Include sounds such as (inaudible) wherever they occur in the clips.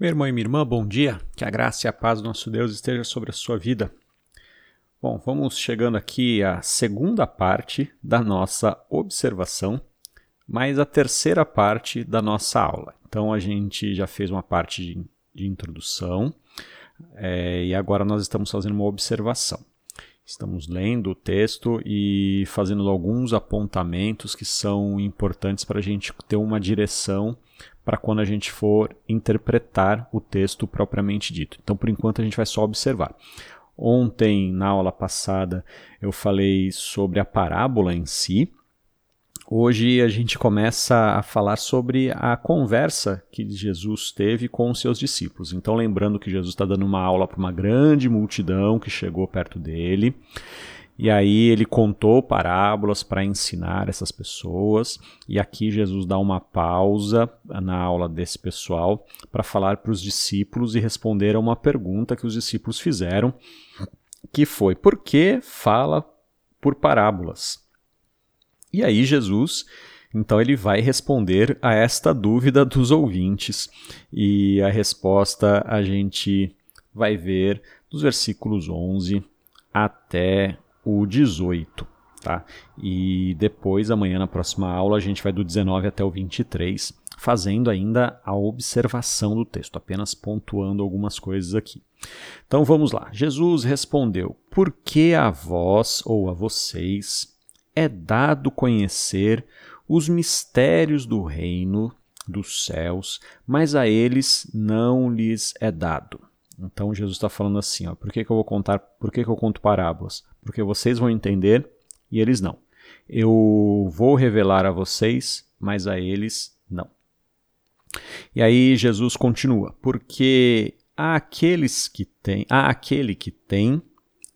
Meu irmão e minha irmã, bom dia. Que a graça e a paz do nosso Deus esteja sobre a sua vida. Bom, vamos chegando aqui à segunda parte da nossa observação, mais a terceira parte da nossa aula. Então a gente já fez uma parte de, de introdução é, e agora nós estamos fazendo uma observação. Estamos lendo o texto e fazendo alguns apontamentos que são importantes para a gente ter uma direção para quando a gente for interpretar o texto propriamente dito. Então, por enquanto, a gente vai só observar. Ontem, na aula passada, eu falei sobre a parábola em si. Hoje a gente começa a falar sobre a conversa que Jesus teve com os seus discípulos. Então, lembrando que Jesus está dando uma aula para uma grande multidão que chegou perto dele. E aí ele contou parábolas para ensinar essas pessoas. E aqui Jesus dá uma pausa na aula desse pessoal para falar para os discípulos e responder a uma pergunta que os discípulos fizeram, que foi: por que fala por parábolas? E aí Jesus então ele vai responder a esta dúvida dos ouvintes. E a resposta a gente vai ver dos versículos 11 até o 18, tá? E depois, amanhã na próxima aula, a gente vai do 19 até o 23, fazendo ainda a observação do texto, apenas pontuando algumas coisas aqui. Então vamos lá. Jesus respondeu: Por que a vós ou a vocês é dado conhecer os mistérios do reino dos céus, mas a eles não lhes é dado? Então Jesus está falando assim, ó, por que, que eu vou contar, por que, que eu conto parábolas? Porque vocês vão entender e eles não. Eu vou revelar a vocês, mas a eles não. E aí Jesus continua, porque àqueles que têm, a aquele que tem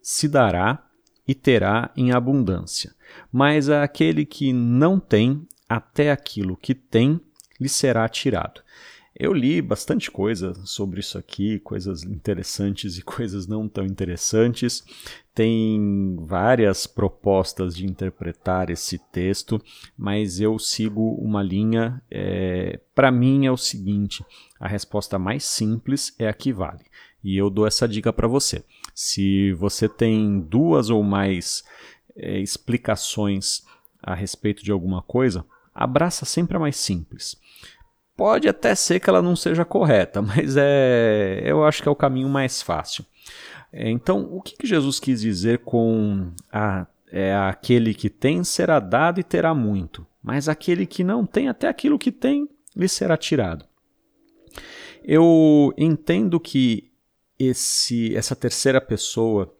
se dará e terá em abundância, mas àquele que não tem, até aquilo que tem lhe será tirado. Eu li bastante coisa sobre isso aqui, coisas interessantes (laughs) e coisas não tão interessantes. Tem várias propostas de interpretar esse texto, mas eu sigo uma linha. É, Para mim é o seguinte: a resposta mais simples é a que vale. E eu dou essa dica para você. Se você tem duas ou mais é, explicações a respeito de alguma coisa, abraça sempre a mais simples. Pode até ser que ela não seja correta, (laughs) mas é, eu acho que é o caminho mais fácil. É, então, o que, Jesus quis dizer com a, é, aquele que tem será dado e terá muito, mas aquele que não tem, até aquilo que tem, lhe será tirado. Eu entendo que esse, essa terceira pessoa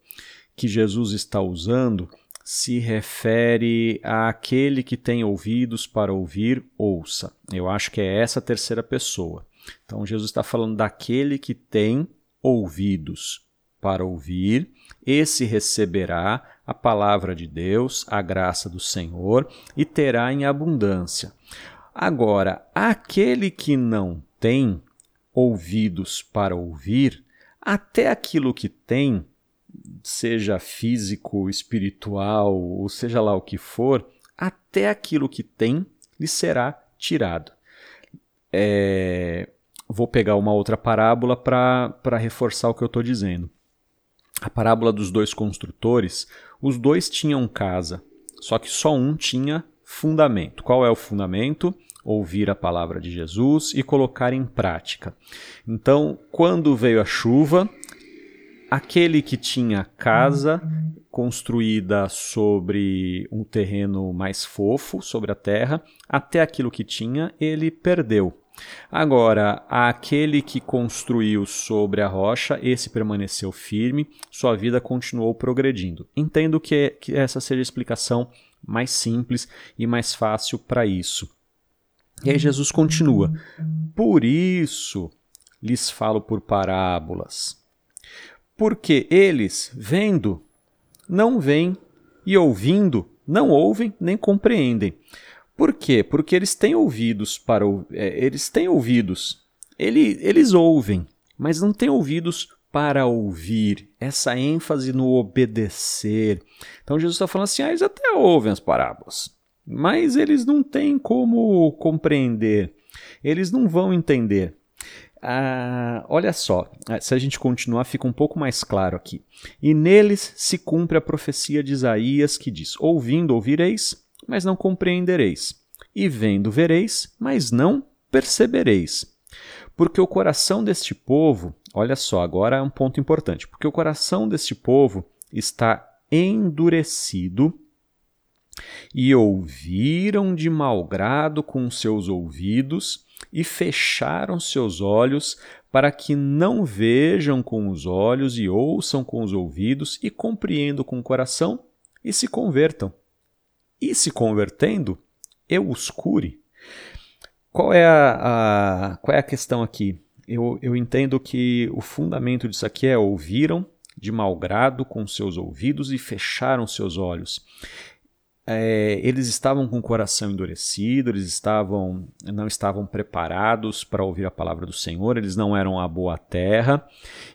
que Jesus está usando se refere àquele que tem ouvidos para ouvir, ouça. Eu acho que é essa terceira pessoa. Então Jesus está falando daquele que tem ouvidos para ouvir, esse receberá a palavra de Deus, a graça do Senhor e terá em abundância. Agora, aquele que não tem ouvidos para ouvir, até aquilo que tem seja físico, espiritual, ou seja lá o que for, até aquilo que tem lhe será tirado. É, vou pegar uma outra parábola para reforçar o que eu estou dizendo. A parábola dos dois construtores, os dois tinham casa, só que só um tinha fundamento. Qual é o fundamento? Ouvir a palavra de Jesus e colocar em prática. Então, quando veio a chuva, aquele que tinha casa construída sobre um terreno mais fofo, sobre a terra, até aquilo que tinha, ele perdeu. Agora, aquele que construiu sobre a rocha, esse permaneceu firme, sua vida continuou progredindo. Entendo que, que essa seja a explicação mais simples e mais fácil para isso. E aí Jesus continua: Por isso lhes falo por parábolas porque eles, vendo, não veem, e ouvindo, não ouvem nem compreendem. Por quê? Porque eles têm ouvidos para é, eles têm ouvidos. Ele, eles ouvem, mas não têm ouvidos para ouvir. Essa ênfase no obedecer. Então Jesus está falando assim: ah, eles até ouvem as parábolas, mas eles não têm como compreender. Eles não vão entender. Ah, olha só, ah, se a gente continuar, fica um pouco mais claro aqui. E neles se cumpre a profecia de Isaías que diz: Ouvindo ouvireis, mas não compreendereis, e vendo vereis, mas não percebereis. Porque o coração deste povo, olha só, agora é um ponto importante, porque o coração deste povo está endurecido e ouviram de mau grado com seus ouvidos e fecharam seus olhos para que não vejam com os olhos e ouçam com os ouvidos e compreendam com o coração e se convertam. E se convertendo, eu os cure. Qual é a, a qual é a questão aqui? Eu, eu entendo que o fundamento disso aqui é ouviram de mau grado com seus ouvidos e fecharam seus olhos é, eles estavam com o coração endurecido, eles estavam, não estavam preparados para ouvir a palavra do Senhor, eles não eram a boa terra,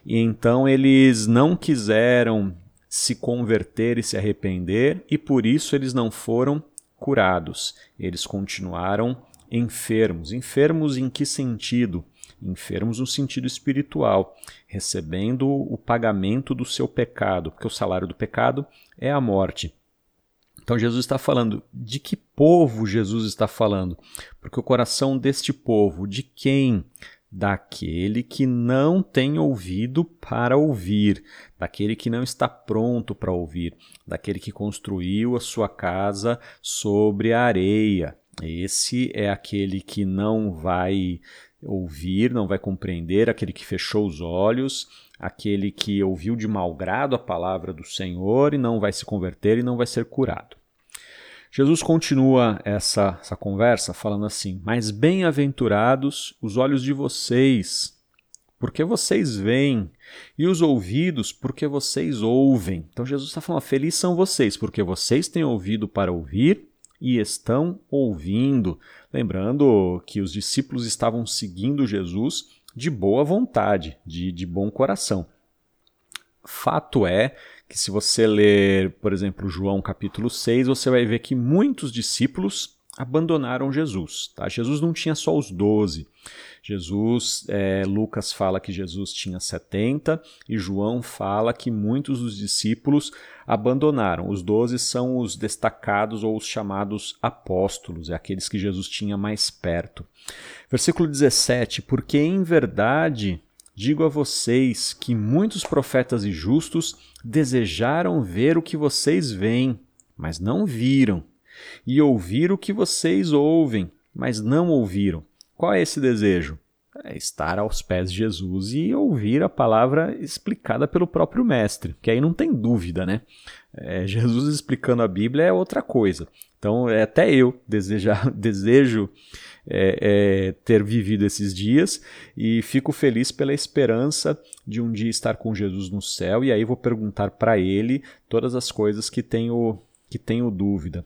e então eles não quiseram se converter e se arrepender, e por isso eles não foram curados. Eles continuaram enfermos. Enfermos em que sentido? Enfermos no sentido espiritual, recebendo o pagamento do seu pecado, porque o salário do pecado é a morte. Então Jesus está falando de que povo Jesus está falando? Porque o coração deste povo, de quem? Daquele que não tem ouvido para ouvir, daquele que não está pronto para ouvir, daquele que construiu a sua casa sobre a areia. Esse é aquele que não vai ouvir, não vai compreender, aquele que fechou os olhos, aquele que ouviu de mau grado a palavra do Senhor e não vai se converter e não vai ser curado. Jesus continua essa, essa conversa falando assim: Mas bem-aventurados os olhos de vocês, porque vocês veem, e os ouvidos, porque vocês ouvem. Então Jesus está falando: Felizes são vocês, porque vocês têm ouvido para ouvir e estão ouvindo. Lembrando que os discípulos estavam seguindo Jesus de boa vontade, de, de bom coração. Fato é que se você ler, por exemplo, João capítulo 6, você vai ver que muitos discípulos abandonaram Jesus. Tá? Jesus não tinha só os doze. Jesus, é, Lucas fala que Jesus tinha 70 e João fala que muitos dos discípulos abandonaram. Os doze são os destacados ou os chamados apóstolos, é aqueles que Jesus tinha mais perto. Versículo 17: Porque em verdade Digo a vocês que muitos profetas e justos desejaram ver o que vocês veem, mas não viram, e ouvir o que vocês ouvem, mas não ouviram. Qual é esse desejo? É estar aos pés de Jesus e ouvir a palavra explicada pelo próprio Mestre, que aí não tem dúvida, né? É, Jesus explicando a Bíblia é outra coisa. Então, é, até eu desejar, (laughs) desejo é, é, ter vivido esses dias e fico feliz pela esperança de um dia estar com Jesus no céu e aí vou perguntar para ele todas as coisas que tenho, que tenho dúvida.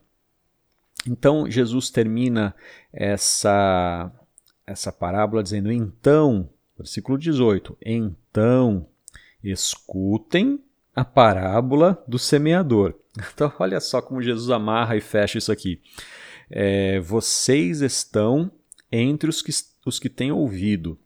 Então Jesus termina essa, essa parábola dizendo: Então, versículo 18: Então escutem a parábola do semeador. (laughs) Então, olha só como Jesus amarra e fecha isso aqui é, vocês estão entre os que, os que têm ouvido.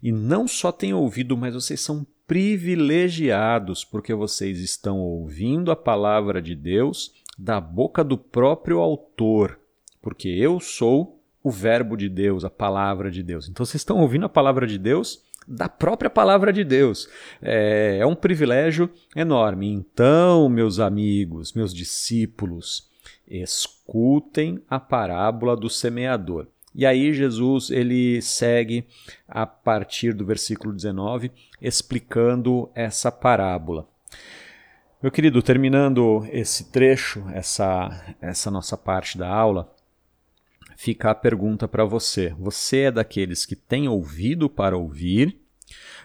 E não só têm ouvido, mas vocês são privilegiados, porque vocês estão ouvindo a palavra de Deus da boca do próprio autor. Porque eu sou o Verbo de Deus, a palavra de Deus. Então vocês estão ouvindo a palavra de Deus da própria palavra de Deus. É, é um privilégio enorme. Então, meus amigos, meus discípulos, escutem a parábola do semeador. E aí Jesus ele segue a partir do versículo 19 explicando essa parábola. Meu querido, terminando esse trecho, essa essa nossa parte da aula, fica a pergunta para você. Você é daqueles que tem ouvido para ouvir?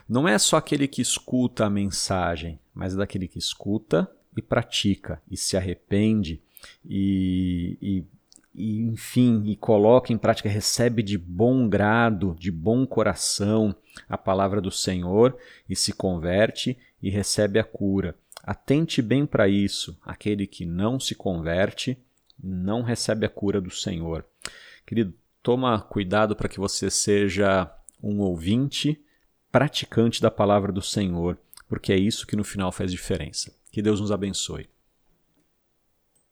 Não é só aquele que escuta a mensagem, mas é daquele que escuta e pratica e se arrepende e, e, e, enfim, e coloca em prática, recebe de bom grado, de bom coração a palavra do Senhor e se converte e recebe a cura. Atente bem para isso. Aquele que não se converte não recebe a cura do Senhor. Querido, toma cuidado para que você seja um ouvinte praticante da palavra do Senhor, porque é isso que no final faz diferença. Que Deus nos abençoe.